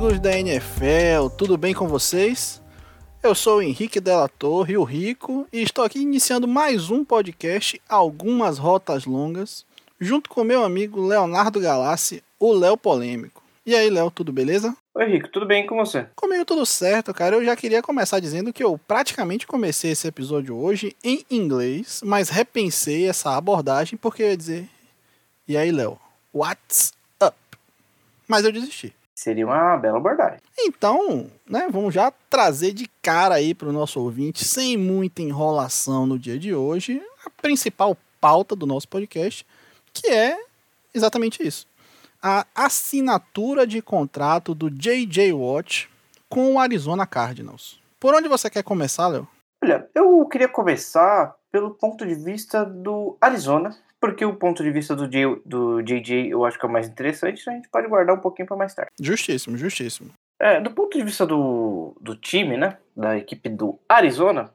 amigos da NFL? Tudo bem com vocês? Eu sou o Henrique Della Torre, o Rico, e estou aqui iniciando mais um podcast Algumas Rotas Longas, junto com meu amigo Leonardo Galassi, o Léo Polêmico. E aí, Léo, tudo beleza? Oi, Rico, tudo bem com você? Comigo tudo certo, cara. Eu já queria começar dizendo que eu praticamente comecei esse episódio hoje em inglês, mas repensei essa abordagem porque eu ia dizer: E aí, Léo, what's up? Mas eu desisti. Seria uma bela abordagem. Então, né, vamos já trazer de cara aí para o nosso ouvinte, sem muita enrolação no dia de hoje, a principal pauta do nosso podcast, que é exatamente isso a assinatura de contrato do J.J. Watt com o Arizona Cardinals. Por onde você quer começar, Léo? Olha, eu queria começar pelo ponto de vista do Arizona, porque o ponto de vista do, J, do JJ eu acho que é o mais interessante, a gente pode guardar um pouquinho para mais tarde. Justíssimo, justíssimo. É, do ponto de vista do, do time, né, da equipe do Arizona,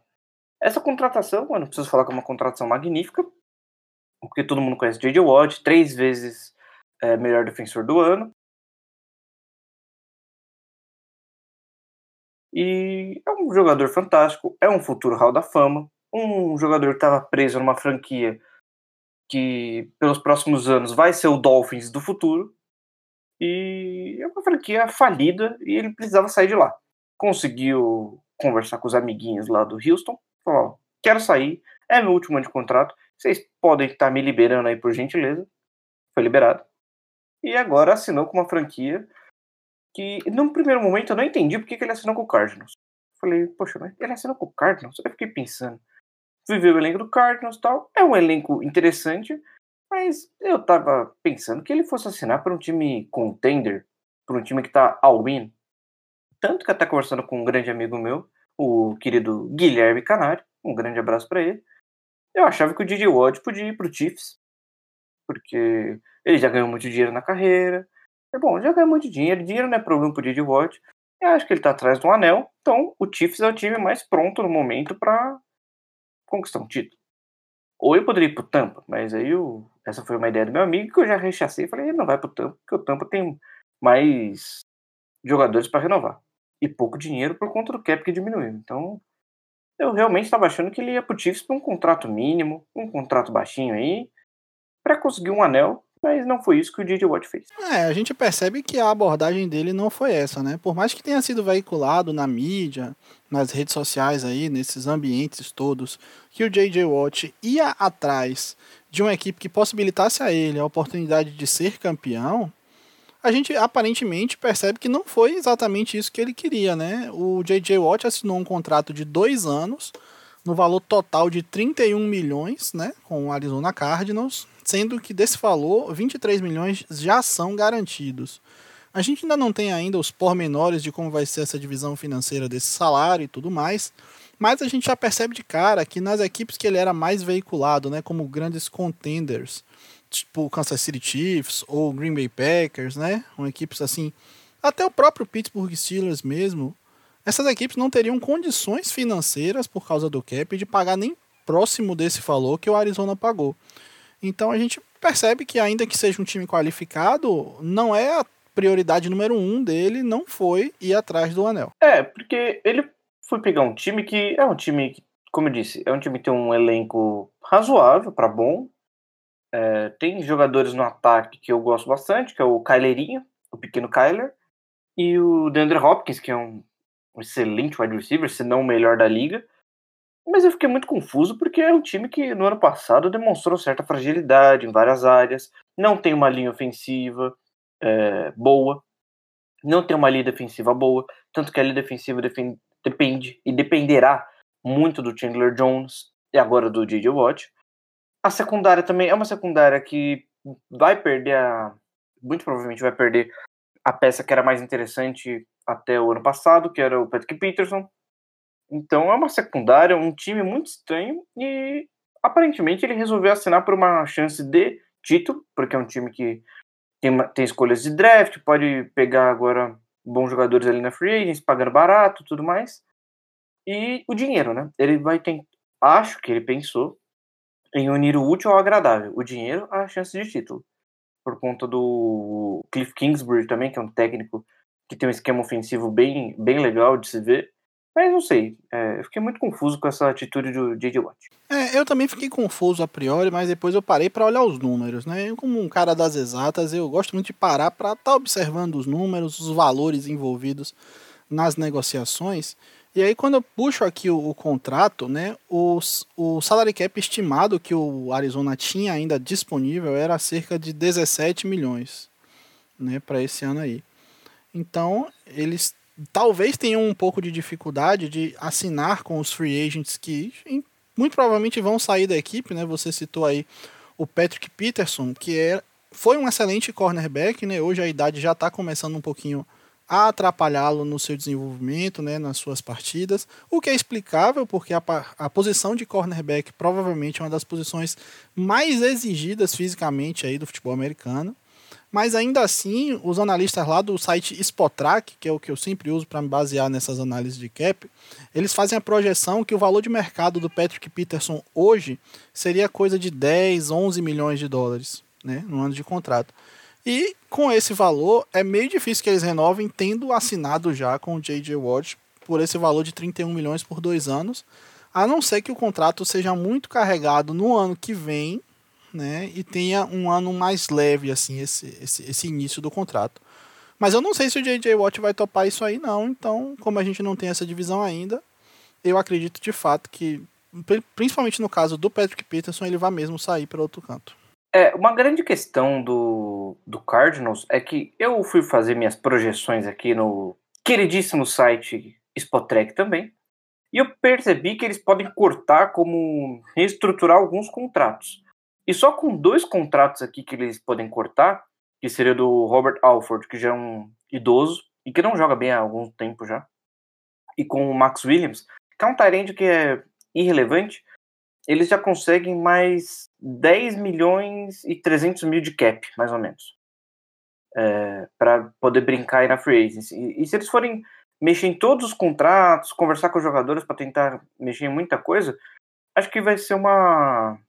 essa contratação, eu não preciso falar que é uma contratação magnífica, porque todo mundo conhece JJ Watt, três vezes é, melhor defensor do ano. E é um jogador fantástico, é um futuro Hall da Fama, um jogador que estava preso numa franquia que pelos próximos anos vai ser o Dolphins do futuro. E é uma franquia falida e ele precisava sair de lá. Conseguiu conversar com os amiguinhos lá do Houston, falou: quero sair, é meu último ano de contrato, vocês podem estar me liberando aí por gentileza. Foi liberado e agora assinou com uma franquia que, num primeiro momento, eu não entendi porque que ele assinou com o Cardinals. Falei, poxa, mas ele assinou com o Cardinals? Eu fiquei pensando. Viveu o elenco do Cardinals tal. É um elenco interessante, mas eu tava pensando que ele fosse assinar para um time contender, para um time que tá all-in. Tanto que até conversando com um grande amigo meu, o querido Guilherme Canário, um grande abraço para ele. Eu achava que o Didi Watt podia ir pro Chiefs, porque ele já ganhou muito dinheiro na carreira. É bom, já ganhou muito dinheiro. Dinheiro não é problema pro Didi Watt. Eu acho que ele tá atrás do anel. Então, o Chiefs é o time mais pronto no momento para conquistar um título. Ou eu poderia ir pro Tampa, mas aí eu, essa foi uma ideia do meu amigo que eu já rechacei. Falei, não vai pro Tampa, porque o Tampa tem mais jogadores para renovar. E pouco dinheiro por conta do cap que diminuiu. Então, eu realmente estava achando que ele ia pro Chiefs por um contrato mínimo, um contrato baixinho aí, para conseguir um anel mas não foi isso que o DJ Watt fez. É, a gente percebe que a abordagem dele não foi essa, né? Por mais que tenha sido veiculado na mídia, nas redes sociais aí, nesses ambientes todos, que o JJ Watt ia atrás de uma equipe que possibilitasse a ele a oportunidade de ser campeão, a gente aparentemente percebe que não foi exatamente isso que ele queria, né? O JJ Watt assinou um contrato de dois anos, no valor total de 31 milhões, né? Com o Arizona Cardinals sendo que desse valor, 23 milhões já são garantidos. A gente ainda não tem ainda os pormenores de como vai ser essa divisão financeira desse salário e tudo mais, mas a gente já percebe de cara que nas equipes que ele era mais veiculado, né, como grandes contenders, tipo o Kansas City Chiefs ou Green Bay Packers, né, equipes assim, até o próprio Pittsburgh Steelers mesmo, essas equipes não teriam condições financeiras por causa do cap de pagar nem próximo desse valor que o Arizona pagou. Então a gente percebe que, ainda que seja um time qualificado, não é a prioridade número um dele, não foi ir atrás do anel. É, porque ele foi pegar um time que é um time que, como eu disse, é um time que tem um elenco razoável para bom. É, tem jogadores no ataque que eu gosto bastante, que é o Kylerinho, o pequeno Kyler, e o DeAndre Hopkins, que é um excelente wide receiver, se não o melhor da liga. Mas eu fiquei muito confuso porque é um time que no ano passado demonstrou certa fragilidade em várias áreas, não tem uma linha ofensiva é, boa, não tem uma linha defensiva boa, tanto que a linha defensiva depende e dependerá muito do Chandler Jones e agora do J.J. Watt. A secundária também é uma secundária que vai perder a. Muito provavelmente vai perder a peça que era mais interessante até o ano passado, que era o Patrick Peterson, então é uma secundária, um time muito estranho e aparentemente ele resolveu assinar por uma chance de título, porque é um time que tem, tem escolhas de draft, pode pegar agora bons jogadores ali na free agents, pagando barato tudo mais. E o dinheiro, né? Ele vai ter. Acho que ele pensou em unir o útil ao agradável. O dinheiro à chance de título. Por conta do Cliff Kingsbury também, que é um técnico que tem um esquema ofensivo bem, bem legal de se ver. Mas não sei, é, eu fiquei muito confuso com essa atitude do J.J. Watt. É, eu também fiquei confuso a priori, mas depois eu parei para olhar os números, né? Eu, como um cara das exatas, eu gosto muito de parar para estar tá observando os números, os valores envolvidos nas negociações. E aí, quando eu puxo aqui o, o contrato, né, os, o salary cap estimado que o Arizona tinha ainda disponível era cerca de 17 milhões, né, para esse ano aí. Então, eles talvez tenham um pouco de dificuldade de assinar com os free agents que muito provavelmente vão sair da equipe, né? Você citou aí o Patrick Peterson, que é, foi um excelente cornerback, né? Hoje a idade já está começando um pouquinho a atrapalhá-lo no seu desenvolvimento, né, nas suas partidas, o que é explicável porque a, a posição de cornerback provavelmente é uma das posições mais exigidas fisicamente aí do futebol americano. Mas ainda assim, os analistas lá do site Spotrack, que é o que eu sempre uso para me basear nessas análises de cap, eles fazem a projeção que o valor de mercado do Patrick Peterson hoje seria coisa de 10, 11 milhões de dólares, né, no ano de contrato. E com esse valor, é meio difícil que eles renovem, tendo assinado já com o J.J. Watt por esse valor de 31 milhões por dois anos, a não ser que o contrato seja muito carregado no ano que vem né, e tenha um ano mais leve, assim, esse, esse, esse início do contrato. Mas eu não sei se o J.J. Watt vai topar isso aí, não. Então, como a gente não tem essa divisão ainda, eu acredito de fato que, principalmente no caso do Patrick Peterson, ele vai mesmo sair para outro canto. É, uma grande questão do, do Cardinals é que eu fui fazer minhas projeções aqui no queridíssimo site Spotrack também, e eu percebi que eles podem cortar como reestruturar alguns contratos. E só com dois contratos aqui que eles podem cortar, que seria do Robert Alford, que já é um idoso e que não joga bem há algum tempo já, e com o Max Williams, que é um Tyrande que é irrelevante, eles já conseguem mais 10 milhões e 300 mil de cap, mais ou menos, é, para poder brincar aí na free agency. E, e se eles forem mexer em todos os contratos, conversar com os jogadores para tentar mexer em muita coisa, acho que vai ser uma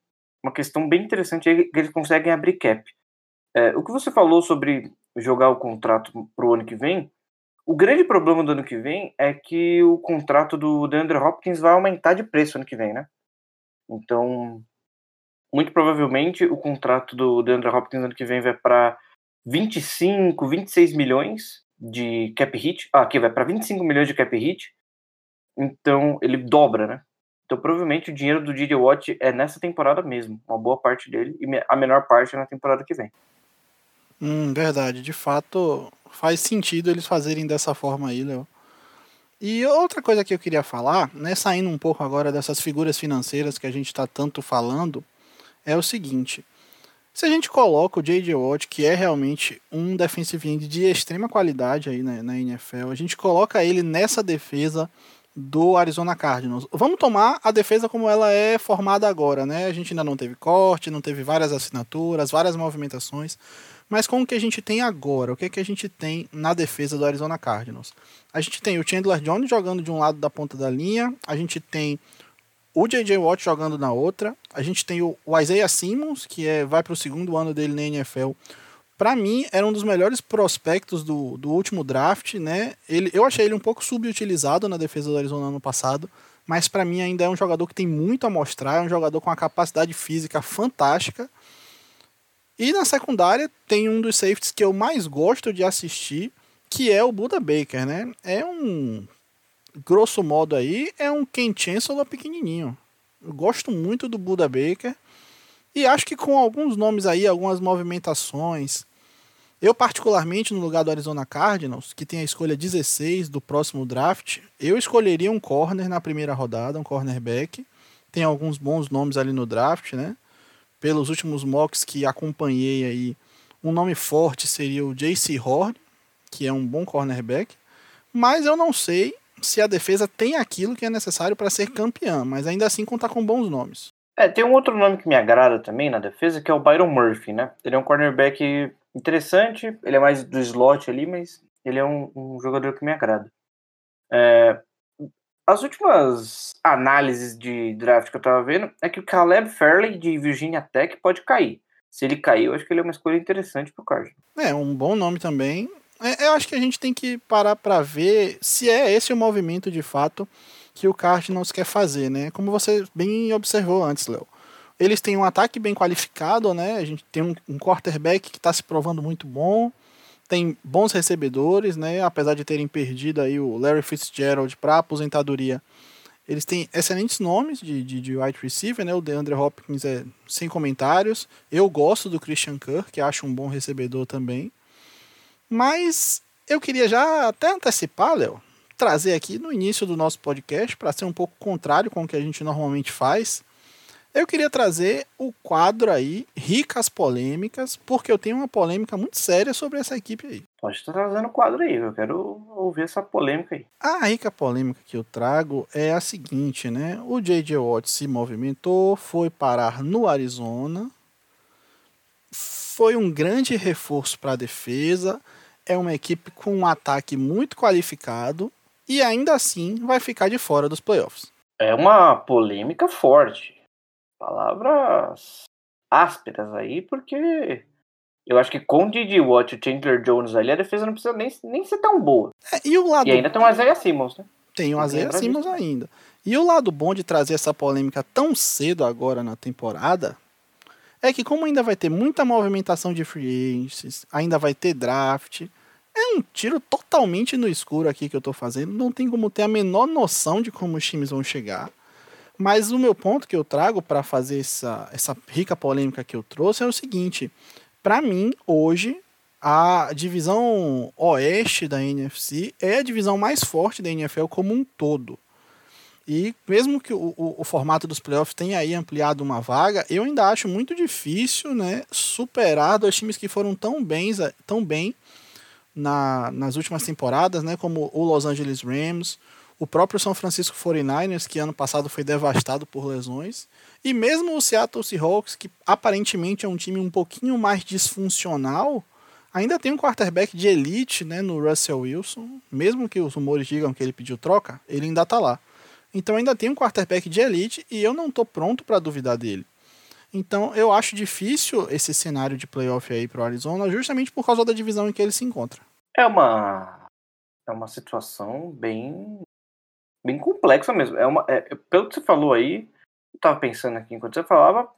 uma questão bem interessante que eles conseguem abrir cap. É, o que você falou sobre jogar o contrato para o ano que vem, o grande problema do ano que vem é que o contrato do DeAndre Hopkins vai aumentar de preço ano que vem, né? Então, muito provavelmente o contrato do DeAndre Hopkins ano que vem vai para 25, 26 milhões de cap hit. Ah, aqui vai para 25 milhões de cap hit. Então, ele dobra, né? Então, provavelmente, o dinheiro do Didi Watt é nessa temporada mesmo. Uma boa parte dele. E a menor parte é na temporada que vem. Hum, verdade. De fato, faz sentido eles fazerem dessa forma aí, Léo. E outra coisa que eu queria falar, né, saindo um pouco agora dessas figuras financeiras que a gente está tanto falando, é o seguinte. Se a gente coloca o J.J. Watt, que é realmente um defensive end de extrema qualidade aí na, na NFL, a gente coloca ele nessa defesa do Arizona Cardinals. Vamos tomar a defesa como ela é formada agora, né? A gente ainda não teve corte, não teve várias assinaturas, várias movimentações, mas com o que a gente tem agora, o que, é que a gente tem na defesa do Arizona Cardinals? A gente tem o Chandler Jones jogando de um lado da ponta da linha, a gente tem o J.J. Watt jogando na outra, a gente tem o, Isaiah Simmons, que é, vai para o segundo ano dele na NFL, para mim, era um dos melhores prospectos do, do último draft, né? Ele, eu achei ele um pouco subutilizado na defesa do Arizona ano passado, mas para mim ainda é um jogador que tem muito a mostrar, é um jogador com uma capacidade física fantástica. E na secundária tem um dos safeties que eu mais gosto de assistir, que é o Buda Baker, né? É um grosso modo aí, é um Ken Chancellor pequenininho. Eu gosto muito do Buda Baker. E acho que com alguns nomes aí, algumas movimentações. Eu, particularmente, no lugar do Arizona Cardinals, que tem a escolha 16 do próximo draft, eu escolheria um corner na primeira rodada, um cornerback. Tem alguns bons nomes ali no draft, né? Pelos últimos mocks que acompanhei aí, um nome forte seria o J.C. Horn, que é um bom cornerback. Mas eu não sei se a defesa tem aquilo que é necessário para ser campeã, mas ainda assim contar com bons nomes. É, tem um outro nome que me agrada também na defesa, que é o Byron Murphy, né? Ele é um cornerback interessante, ele é mais do slot ali, mas ele é um, um jogador que me agrada. É, as últimas análises de draft que eu tava vendo é que o Caleb Fairley de Virginia Tech pode cair. Se ele cair, eu acho que ele é uma escolha interessante pro Cardinals. É, um bom nome também. É, eu acho que a gente tem que parar para ver se é esse o movimento de fato que o Cardinals quer fazer, né? Como você bem observou antes, Léo. Eles têm um ataque bem qualificado, né? A gente tem um, um quarterback que está se provando muito bom, tem bons recebedores, né? Apesar de terem perdido aí o Larry Fitzgerald para aposentadoria, eles têm excelentes nomes de, de, de wide receiver, né? O DeAndre Hopkins é sem comentários. Eu gosto do Christian Kirk, que acho um bom recebedor também. Mas eu queria já até antecipar, Léo, trazer aqui no início do nosso podcast, para ser um pouco contrário com o que a gente normalmente faz. Eu queria trazer o quadro aí, Ricas Polêmicas, porque eu tenho uma polêmica muito séria sobre essa equipe aí. Pode estar trazendo o quadro aí, eu quero ouvir essa polêmica aí. A rica polêmica que eu trago é a seguinte, né? O J.J. Watt se movimentou, foi parar no Arizona, foi um grande reforço para a defesa, é uma equipe com um ataque muito qualificado e ainda assim vai ficar de fora dos playoffs. É uma polêmica forte. Palavras ásperas aí, porque eu acho que com o Didi Watt e o Chandler Jones ali, a defesa não precisa nem, nem ser tão boa. É, e, o lado... e ainda tem o Isaiah Simmons, né? Tem o Isaiah Simmons ainda. E o lado bom de trazer essa polêmica tão cedo agora na temporada é que como ainda vai ter muita movimentação de free agents, ainda vai ter draft, é um tiro totalmente no escuro aqui que eu tô fazendo, não tem como ter a menor noção de como os times vão chegar. Mas o meu ponto que eu trago para fazer essa, essa rica polêmica que eu trouxe é o seguinte: para mim, hoje, a divisão oeste da NFC é a divisão mais forte da NFL como um todo. E mesmo que o, o, o, formato dos playoffs tenha aí ampliado uma vaga, eu ainda acho muito difícil né, superar dois times que foram tão, bens, tão bem na, nas últimas temporadas, né, como o Los Angeles Rams, o próprio São Francisco 49ers, que ano passado foi devastado por lesões, e mesmo o Seattle Seahawks, que aparentemente é um time um pouquinho mais disfuncional, ainda tem um quarterback de elite né, no Russell Wilson, mesmo que os rumores digam que ele pediu troca, ele ainda está lá. Então ainda tem um quarterback de elite e eu não estou pronto para duvidar dele. Então eu acho difícil esse cenário de playoff aí para o Arizona, justamente por causa da divisão em que ele se encontra. É uma é uma situação bem bem complexa mesmo. É uma é, pelo que você falou aí, eu tava pensando aqui enquanto você falava,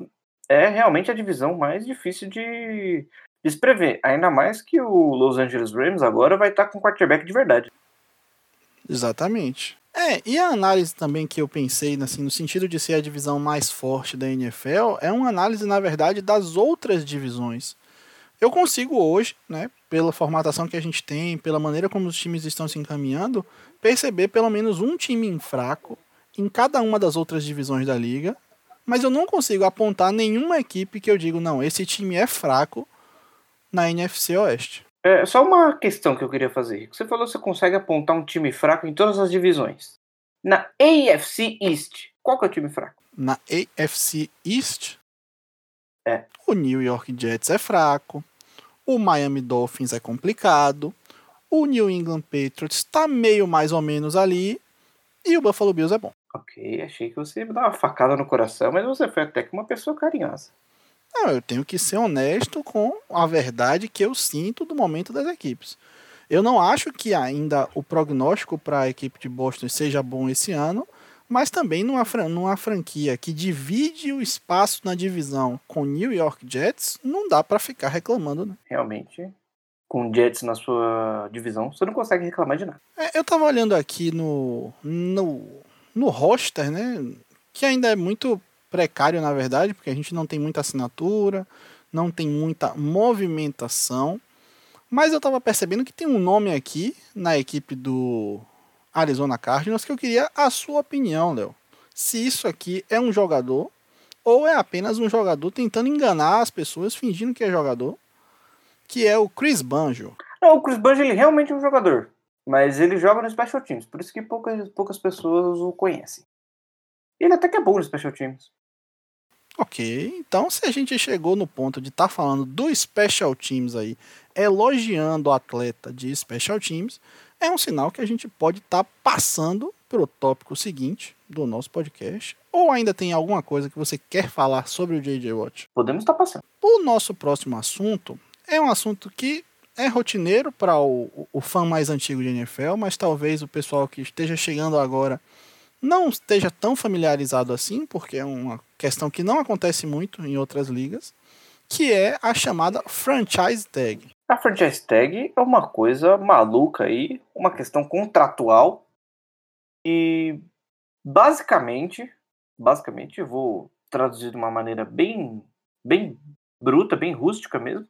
é realmente a divisão mais difícil de, de se prever. Ainda mais que o Los Angeles Rams agora vai estar tá com quarterback de verdade. Exatamente. É, e a análise também que eu pensei, assim, no sentido de ser a divisão mais forte da NFL, é uma análise, na verdade, das outras divisões. Eu consigo hoje, né, pela formatação que a gente tem, pela maneira como os times estão se encaminhando, perceber pelo menos um time fraco em cada uma das outras divisões da liga, mas eu não consigo apontar nenhuma equipe que eu digo, não, esse time é fraco na NFC Oeste. É só uma questão que eu queria fazer. Você falou que você consegue apontar um time fraco em todas as divisões. Na AFC East, qual que é o time fraco? Na AFC East? É. O New York Jets é fraco. O Miami Dolphins é complicado. O New England Patriots está meio mais ou menos ali. E o Buffalo Bills é bom. Ok, achei que você me dava uma facada no coração, mas você foi até que uma pessoa carinhosa. Não, eu tenho que ser honesto com a verdade que eu sinto do momento das equipes. Eu não acho que ainda o prognóstico para a equipe de Boston seja bom esse ano, mas também numa, numa franquia que divide o espaço na divisão com New York Jets, não dá para ficar reclamando, né? Realmente, com Jets na sua divisão, você não consegue reclamar de nada. É, eu tava olhando aqui no, no, no roster, né? Que ainda é muito precário, na verdade, porque a gente não tem muita assinatura, não tem muita movimentação. Mas eu estava percebendo que tem um nome aqui na equipe do Arizona Cardinals que eu queria a sua opinião, Léo. Se isso aqui é um jogador ou é apenas um jogador tentando enganar as pessoas fingindo que é jogador, que é o Chris Banjo. Não, o Chris Banjo ele realmente é um jogador, mas ele joga no Special Teams, por isso que poucas, poucas pessoas o conhecem. Ele até que é bom no Special Teams. Ok, então se a gente chegou no ponto de estar tá falando do Special Teams aí, elogiando o atleta de Special Teams, é um sinal que a gente pode estar tá passando para o tópico seguinte do nosso podcast. Ou ainda tem alguma coisa que você quer falar sobre o J.J. Watt? Podemos estar tá passando. O nosso próximo assunto é um assunto que é rotineiro para o, o fã mais antigo de NFL, mas talvez o pessoal que esteja chegando agora não esteja tão familiarizado assim, porque é uma questão que não acontece muito em outras ligas, que é a chamada franchise tag. A franchise tag é uma coisa maluca aí, uma questão contratual e basicamente, basicamente vou traduzir de uma maneira bem bem bruta, bem rústica mesmo.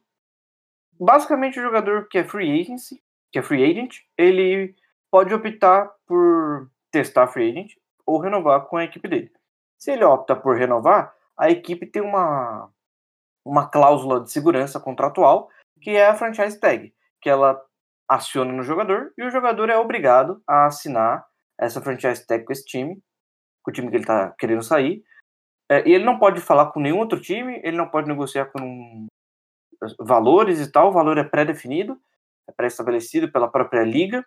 Basicamente o jogador que é free agency, que é free agent, ele pode optar por testar free agent ou renovar com a equipe dele. Se ele opta por renovar, a equipe tem uma, uma cláusula de segurança contratual, que é a franchise tag, que ela aciona no jogador e o jogador é obrigado a assinar essa franchise tag com esse time, com o time que ele está querendo sair. É, e ele não pode falar com nenhum outro time, ele não pode negociar com valores e tal, o valor é pré-definido, é pré-estabelecido pela própria liga,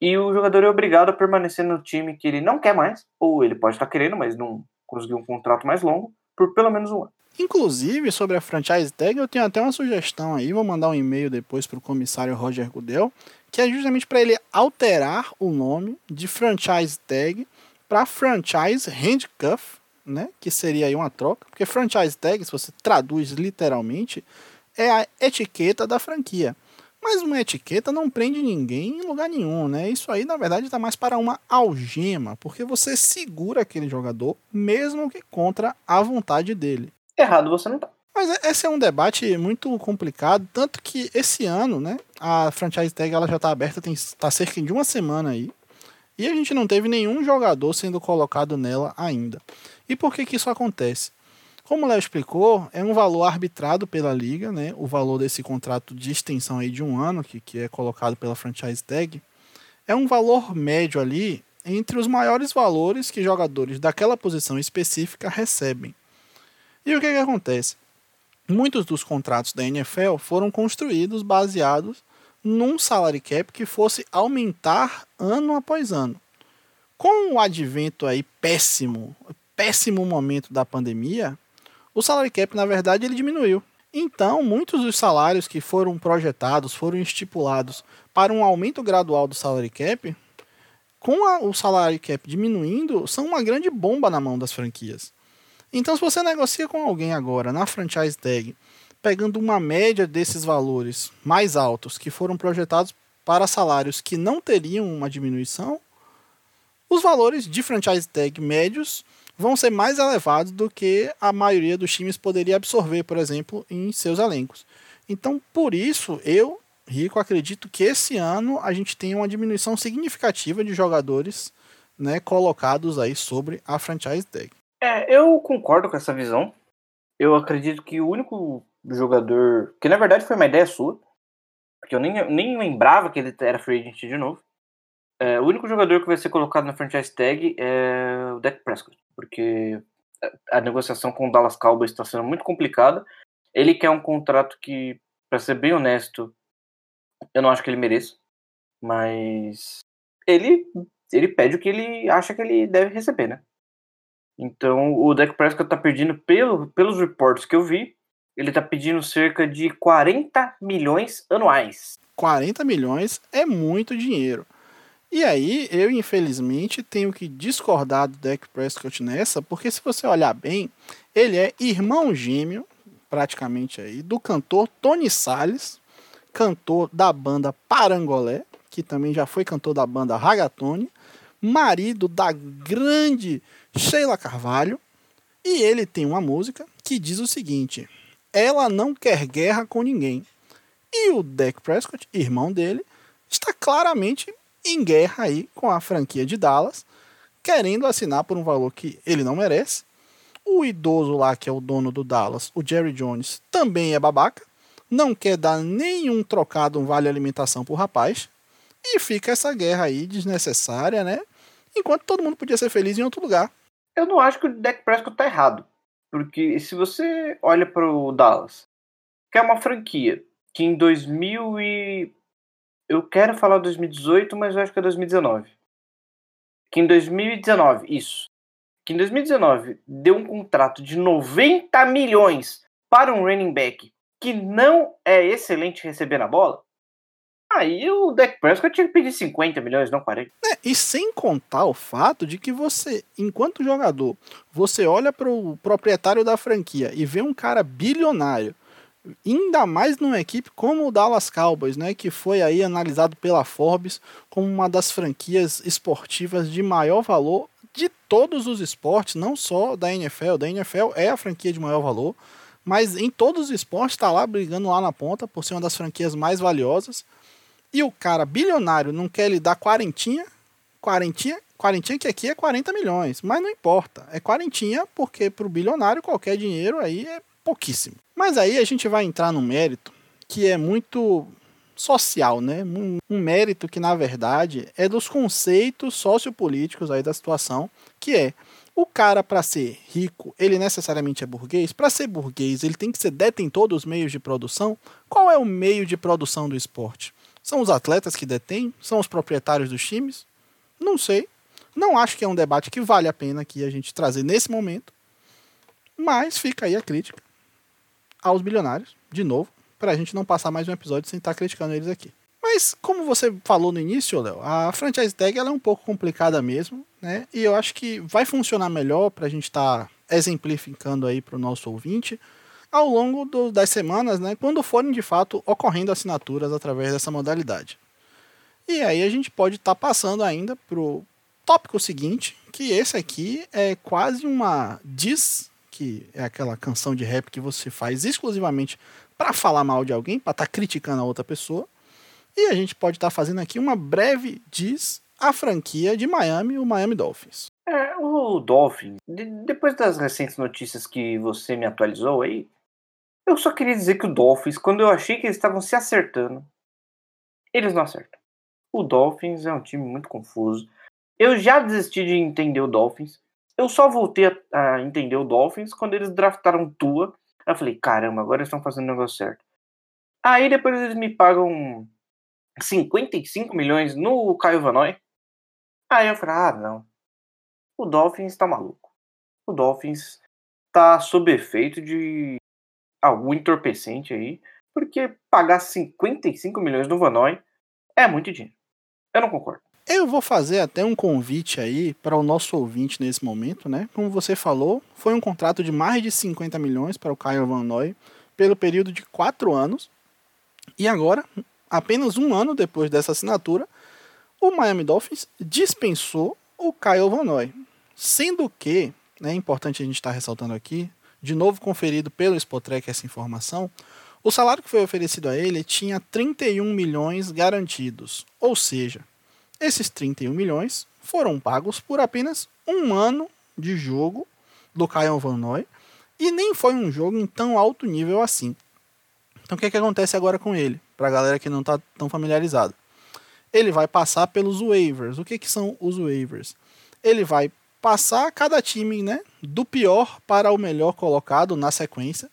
e o jogador é obrigado a permanecer no time que ele não quer mais, ou ele pode estar querendo, mas não conseguiu um contrato mais longo, por pelo menos um ano. Inclusive, sobre a franchise tag, eu tenho até uma sugestão aí, vou mandar um e-mail depois para o comissário Roger Goodell, que é justamente para ele alterar o nome de franchise tag para franchise handcuff, né? Que seria aí uma troca, porque franchise tag, se você traduz literalmente, é a etiqueta da franquia. Mas uma etiqueta não prende ninguém em lugar nenhum, né? Isso aí, na verdade, está mais para uma algema, porque você segura aquele jogador, mesmo que contra a vontade dele. Errado você não tá. Mas é, esse é um debate muito complicado, tanto que esse ano, né, a franchise tag ela já está aberta, tem tá cerca de uma semana aí, e a gente não teve nenhum jogador sendo colocado nela ainda. E por que que isso acontece? Como o Léo explicou, é um valor arbitrado pela liga, né? O valor desse contrato de extensão aí de um ano, que, que é colocado pela franchise tag, é um valor médio ali entre os maiores valores que jogadores daquela posição específica recebem. E o que, que acontece? Muitos dos contratos da NFL foram construídos baseados num salary cap que fosse aumentar ano após ano. Com o advento aí péssimo, péssimo momento da pandemia, o salary cap, na verdade, ele diminuiu. Então, muitos dos salários que foram projetados, foram estipulados para um aumento gradual do salary cap, com a, o salary cap diminuindo, são uma grande bomba na mão das franquias. Então, se você negocia com alguém agora na franchise tag, pegando uma média desses valores mais altos que foram projetados para salários que não teriam uma diminuição, os valores de franchise tag médios vão ser mais elevados do que a maioria dos times poderia absorver, por exemplo, em seus elencos. Então, por isso, eu, Rico, acredito que esse ano a gente tem uma diminuição significativa de jogadores né, colocados aí sobre a franchise tag. É, eu concordo com essa visão. Eu acredito que o único jogador. Que na verdade foi uma ideia sua. Porque eu nem, nem lembrava que ele era free agent de novo. É, o único jogador que vai ser colocado na franchise tag é o Dak Prescott, porque a negociação com o Dallas Cowboys está sendo muito complicada. Ele quer um contrato que, para ser bem honesto, eu não acho que ele mereça, mas ele ele pede o que ele acha que ele deve receber, né? Então o Dak Prescott está pedindo, pelo, pelos reportes que eu vi, ele está pedindo cerca de 40 milhões anuais. 40 milhões é muito dinheiro. E aí, eu infelizmente tenho que discordar do Dak Prescott nessa, porque se você olhar bem, ele é irmão gêmeo, praticamente aí, do cantor Tony Salles, cantor da banda Parangolé, que também já foi cantor da banda Ragatone, marido da grande Sheila Carvalho, e ele tem uma música que diz o seguinte: Ela não quer guerra com ninguém. E o Dak Prescott, irmão dele, está claramente em guerra aí com a franquia de Dallas, querendo assinar por um valor que ele não merece. O idoso lá, que é o dono do Dallas, o Jerry Jones, também é babaca, não quer dar nenhum trocado, um vale alimentação pro rapaz, e fica essa guerra aí desnecessária, né? Enquanto todo mundo podia ser feliz em outro lugar. Eu não acho que o Dak Prescott tá errado. Porque se você olha para o Dallas, que é uma franquia que em 2000 e eu quero falar 2018, mas eu acho que é 2019. Que em 2019, isso. Que em 2019 deu um contrato de 90 milhões para um running back que não é excelente recebendo a bola. Aí o Dak Prescott tinha que pedir 50 milhões, não 40. É, e sem contar o fato de que você, enquanto jogador, você olha para o proprietário da franquia e vê um cara bilionário, ainda mais numa equipe como o Dallas Cowboys, né, que foi aí analisado pela Forbes como uma das franquias esportivas de maior valor de todos os esportes, não só da NFL. Da NFL é a franquia de maior valor, mas em todos os esportes está lá brigando lá na ponta por ser uma das franquias mais valiosas. E o cara bilionário não quer lhe dar quarentinha, quarentinha, quarentinha que aqui é 40 milhões, mas não importa, é quarentinha porque para o bilionário qualquer dinheiro aí é pouquíssimo. Mas aí a gente vai entrar num mérito que é muito social, né? Um, um mérito que na verdade é dos conceitos sociopolíticos aí da situação, que é o cara para ser rico, ele necessariamente é burguês. Para ser burguês, ele tem que ser detentor dos meios de produção. Qual é o meio de produção do esporte? São os atletas que detêm? São os proprietários dos times? Não sei. Não acho que é um debate que vale a pena aqui a gente trazer nesse momento. Mas fica aí a crítica aos bilionários, de novo, para a gente não passar mais um episódio sem estar tá criticando eles aqui. Mas, como você falou no início, Léo, a franchise tag ela é um pouco complicada mesmo, né? E eu acho que vai funcionar melhor para a gente estar tá exemplificando aí para o nosso ouvinte ao longo do, das semanas, né, quando forem de fato ocorrendo assinaturas através dessa modalidade. E aí a gente pode estar tá passando ainda para o tópico seguinte, que esse aqui é quase uma diss, que é aquela canção de rap que você faz exclusivamente para falar mal de alguém, para estar tá criticando a outra pessoa. E a gente pode estar tá fazendo aqui uma breve diss à franquia de Miami, o Miami Dolphins. É, o Dolphins, de, depois das recentes notícias que você me atualizou aí, eu só queria dizer que o Dolphins, quando eu achei que eles estavam se acertando, eles não acertam. O Dolphins é um time muito confuso. Eu já desisti de entender o Dolphins. Eu só voltei a, entender o Dolphins quando eles draftaram Tua. Eu falei, caramba, agora eles estão fazendo o negócio certo. Aí depois eles me pagam 55 milhões no Caio Vanoy. Aí eu falei, ah, não. O Dolphins tá maluco. O Dolphins tá sob efeito de algum entorpecente aí, porque pagar 55 milhões no Vanoy é muito dinheiro. Eu não concordo. Eu vou fazer até um convite aí para o nosso ouvinte nesse momento, né? Como você falou, foi um contrato de mais de 50 milhões para o Kyle Van Noy pelo período de quatro anos. E agora, apenas um ano depois dessa assinatura, o Miami Dolphins dispensou o Kyle Van Noy. Sendo que, né, é importante a gente estar tá ressaltando aqui, de novo conferido pelo Spotrek essa informação, o salário que foi oferecido a ele tinha 31 milhões garantidos. Ou seja, esses 31 milhões foram pagos por apenas um ano de jogo do Kyle Van Noy e nem foi um jogo em tão alto nível assim. Então o que, é que acontece agora com ele? Para a galera que não está tão familiarizada. Ele vai passar pelos waivers. O que, que são os waivers? Ele vai passar cada time, né, do pior para o melhor colocado na sequência.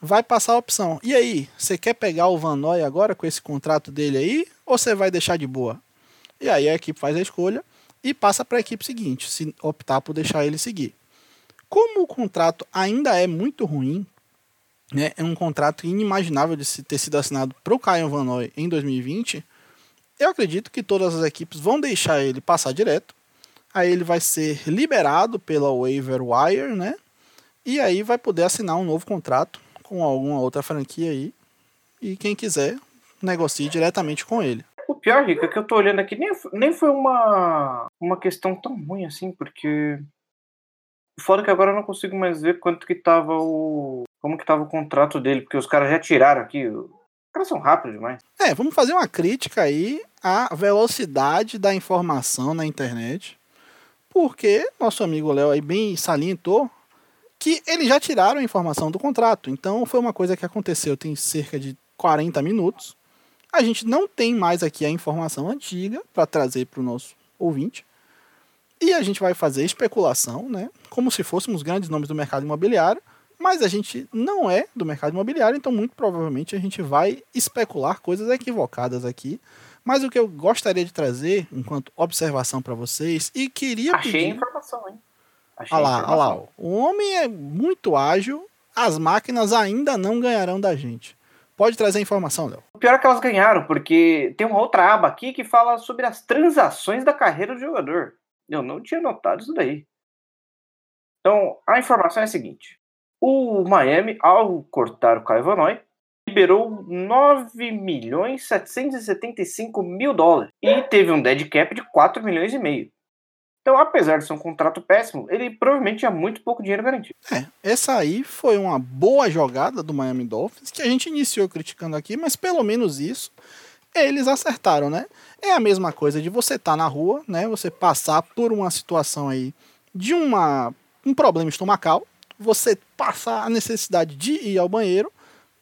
Vai passar a opção. E aí, você quer pegar o Van Noy agora com esse contrato dele aí ou você vai deixar de boa? E aí a equipe faz a escolha e passa para a equipe seguinte, se optar por deixar ele seguir. Como o contrato ainda é muito ruim, né, é um contrato inimaginável de ter sido assinado para o Caio Van Noy em 2020, eu acredito que todas as equipes vão deixar ele passar direto Aí ele vai ser liberado pela waiver wire, né? E aí vai poder assinar um novo contrato com alguma outra franquia aí. E quem quiser, negocie diretamente com ele. O pior, Rica, é que eu tô olhando aqui, nem, nem foi uma, uma questão tão ruim assim, porque. Foda que agora eu não consigo mais ver quanto que tava o. Como que tava o contrato dele, porque os caras já tiraram aqui. Os caras são rápidos demais. É, vamos fazer uma crítica aí à velocidade da informação na internet porque nosso amigo Léo aí bem salientou que eles já tiraram a informação do contrato. Então foi uma coisa que aconteceu tem cerca de 40 minutos. A gente não tem mais aqui a informação antiga para trazer para o nosso ouvinte. E a gente vai fazer especulação, né? Como se fôssemos grandes nomes do mercado imobiliário, mas a gente não é do mercado imobiliário, então muito provavelmente a gente vai especular coisas equivocadas aqui mas o que eu gostaria de trazer, enquanto observação para vocês, e queria Achei pedir... informação, hein? Achei olha lá, olha lá. O homem é muito ágil, as máquinas ainda não ganharão da gente. Pode trazer informação, Léo. pior é que elas ganharam, porque tem uma outra aba aqui que fala sobre as transações da carreira do jogador. Eu não tinha notado isso daí. Então, a informação é a seguinte. O Miami, ao cortar o Caio liberou 9 milhões 775 mil dólares e teve um dead cap de 4 milhões e meio. Então, apesar de ser um contrato péssimo, ele provavelmente tinha muito pouco dinheiro garantido. É, essa aí foi uma boa jogada do Miami Dolphins, que a gente iniciou criticando aqui, mas pelo menos isso eles acertaram, né? É a mesma coisa de você estar tá na rua, né? Você passar por uma situação aí de uma, um problema estomacal, você passar a necessidade de ir ao banheiro,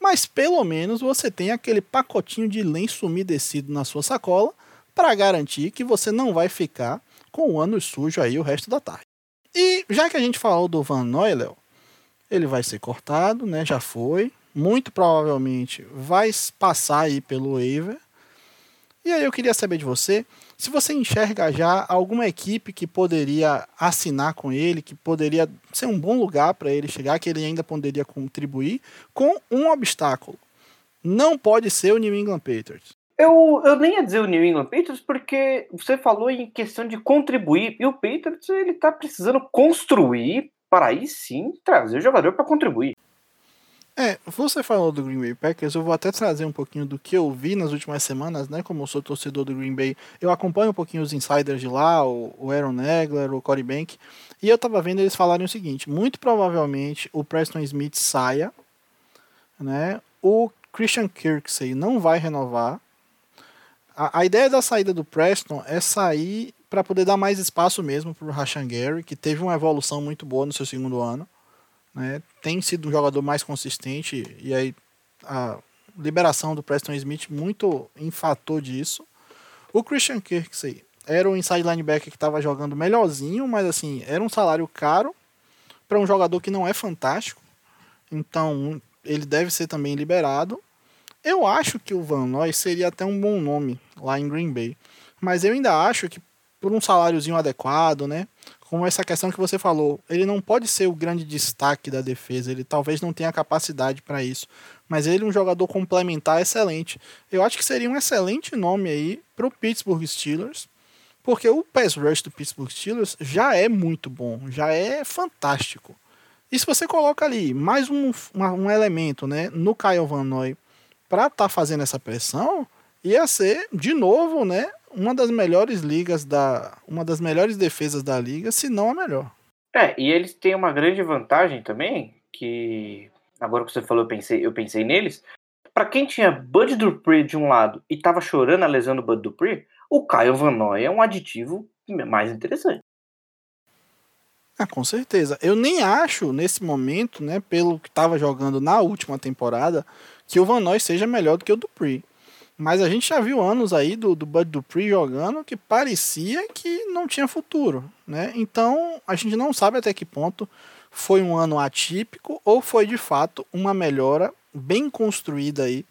mas pelo menos você tem aquele pacotinho de lenço umedecido na sua sacola para garantir que você não vai ficar com o ânus sujo aí o resto da tarde. E já que a gente falou do Van Noyel, ele vai ser cortado, né? Já foi. Muito provavelmente vai passar aí pelo waiver. E aí eu queria saber de você, se você enxerga já alguma equipe que poderia assinar com ele, que poderia ser um bom lugar para ele chegar, que ele ainda poderia contribuir, com um obstáculo. Não pode ser o New England Patriots. Eu, eu nem ia dizer o New England Patriots porque você falou em questão de contribuir e o Patriots ele tá precisando construir para aí sim trazer o jogador para contribuir. É, você falou do Green Bay Packers, eu vou até trazer um pouquinho do que eu vi nas últimas semanas, né? Como eu sou torcedor do Green Bay, eu acompanho um pouquinho os insiders de lá, o, Aaron Negler, o Corey Bank, e eu tava vendo eles falarem o seguinte: muito provavelmente o Preston Smith saia, né? O Christian Kirksey não vai renovar, a, a ideia da saída do Preston é sair para poder dar mais espaço mesmo para o Rashan Gary, que teve uma evolução muito boa no seu segundo ano. Né? Tem sido um jogador mais consistente e aí a liberação do Preston Smith muito enfatou disso. O Christian Kirksey era o inside linebacker que estava jogando melhorzinho, mas assim, era um salário caro para um jogador que não é fantástico. Então, ele deve ser também liberado. Eu acho que o Van Noy seria até um bom nome lá em Green Bay. Mas eu ainda acho que por um saláriozinho adequado, né? Como essa questão que você falou, ele não pode ser o grande destaque da defesa, ele talvez não tenha capacidade para isso, mas ele é um jogador complementar excelente. Eu acho que seria um excelente nome aí para o Pittsburgh Steelers, porque o pass rush do Pittsburgh Steelers já é muito bom, já é fantástico. E se você coloca ali mais um, um elemento, né, no Kyle Van Noy, para estar tá fazendo essa pressão, ia ser, de novo, né, uma das melhores ligas da. Uma das melhores defesas da liga, se não a melhor. É, e eles têm uma grande vantagem também, que agora que você falou, eu pensei, eu pensei neles. Para quem tinha Bud Dupree de um lado e tava chorando a lesão do Bud Dupree, o Kyle Van Noy é um aditivo mais interessante. Ah, com certeza. Eu nem acho, nesse momento, né, pelo que estava jogando na última temporada, que o Van Noy seja melhor do que o Dupree. Mas a gente já viu anos aí do, do Bud Dupree jogando que parecia que não tinha futuro, né? Então a gente não sabe até que ponto foi um ano atípico ou foi de fato uma melhora bem construída aí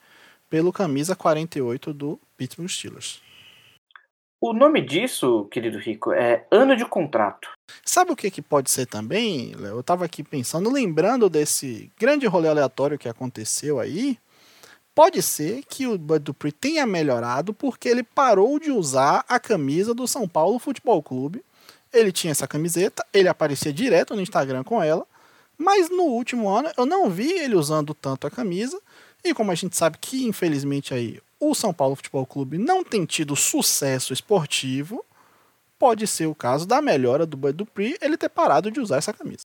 pelo camisa 48 do Pittsburgh Steelers. O nome disso, querido Rico, é ano de contrato. Sabe o que, que pode ser também, Léo? Eu estava aqui pensando, lembrando desse grande rolê aleatório que aconteceu aí, Pode ser que o Bud Dupree tenha melhorado porque ele parou de usar a camisa do São Paulo Futebol Clube. Ele tinha essa camiseta, ele aparecia direto no Instagram com ela, mas no último ano eu não vi ele usando tanto a camisa. E como a gente sabe que infelizmente aí o São Paulo Futebol Clube não tem tido sucesso esportivo, pode ser o caso da melhora do Bud Dupree ele ter parado de usar essa camisa.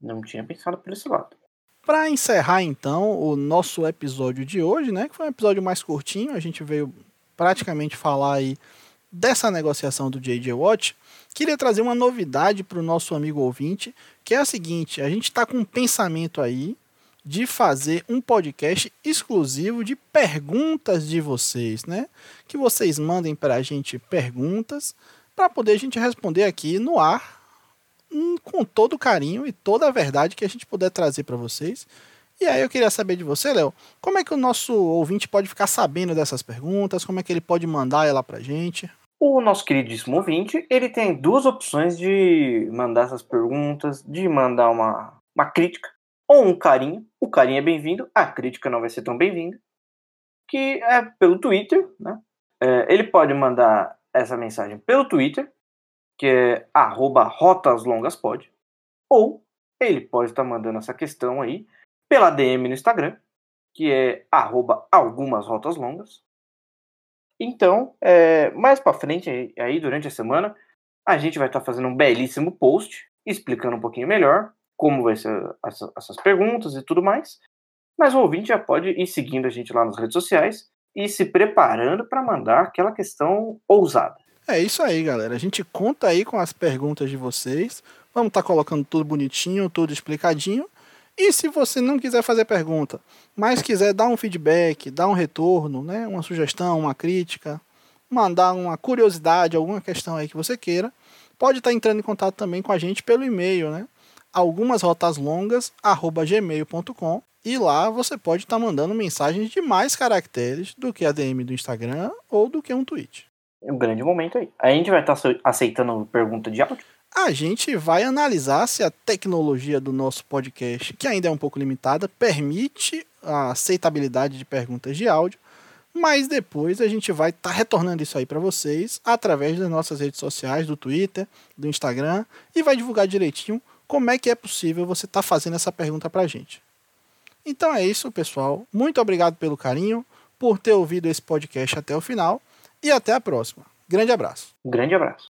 Não tinha pensado por esse lado. Para encerrar então o nosso episódio de hoje, né, que foi um episódio mais curtinho, a gente veio praticamente falar aí dessa negociação do JJ Watt, queria trazer uma novidade para o nosso amigo ouvinte, que é a seguinte: a gente está com um pensamento aí de fazer um podcast exclusivo de perguntas de vocês, né? Que vocês mandem para a gente perguntas para poder a gente responder aqui no ar com todo o carinho e toda a verdade que a gente puder trazer para vocês. E aí eu queria saber de você, Léo, como é que o nosso ouvinte pode ficar sabendo dessas perguntas? Como é que ele pode mandar ela pra gente? O nosso queridíssimo ouvinte, ele tem duas opções de mandar essas perguntas, de mandar uma, uma crítica ou um carinho. O carinho é bem-vindo, a crítica não vai ser tão bem-vinda. que é pelo Twitter, né? É, ele pode mandar essa mensagem pelo Twitter, que é arroba rotaslongaspod, ou ele pode estar mandando essa questão aí pela DM no Instagram, que é arroba algumas rotas longas. Então, é, mais para frente, aí durante a semana, a gente vai estar fazendo um belíssimo post explicando um pouquinho melhor como vai ser essa, essas perguntas e tudo mais. Mas o ouvinte já pode ir seguindo a gente lá nas redes sociais e se preparando para mandar aquela questão ousada. É isso aí, galera. A gente conta aí com as perguntas de vocês. Vamos estar tá colocando tudo bonitinho, tudo explicadinho. E se você não quiser fazer pergunta, mas quiser dar um feedback, dar um retorno, né, uma sugestão, uma crítica, mandar uma curiosidade, alguma questão aí que você queira, pode estar tá entrando em contato também com a gente pelo e-mail, né? Algumas rotas longas, gmail.com e lá você pode estar tá mandando mensagens de mais caracteres do que a DM do Instagram ou do que um tweet. É um grande momento aí. A gente vai estar aceitando pergunta de áudio? A gente vai analisar se a tecnologia do nosso podcast, que ainda é um pouco limitada, permite a aceitabilidade de perguntas de áudio, mas depois a gente vai estar tá retornando isso aí para vocês através das nossas redes sociais, do Twitter, do Instagram, e vai divulgar direitinho como é que é possível você estar tá fazendo essa pergunta para a gente. Então é isso, pessoal. Muito obrigado pelo carinho, por ter ouvido esse podcast até o final e até a próxima. Grande abraço. Grande abraço.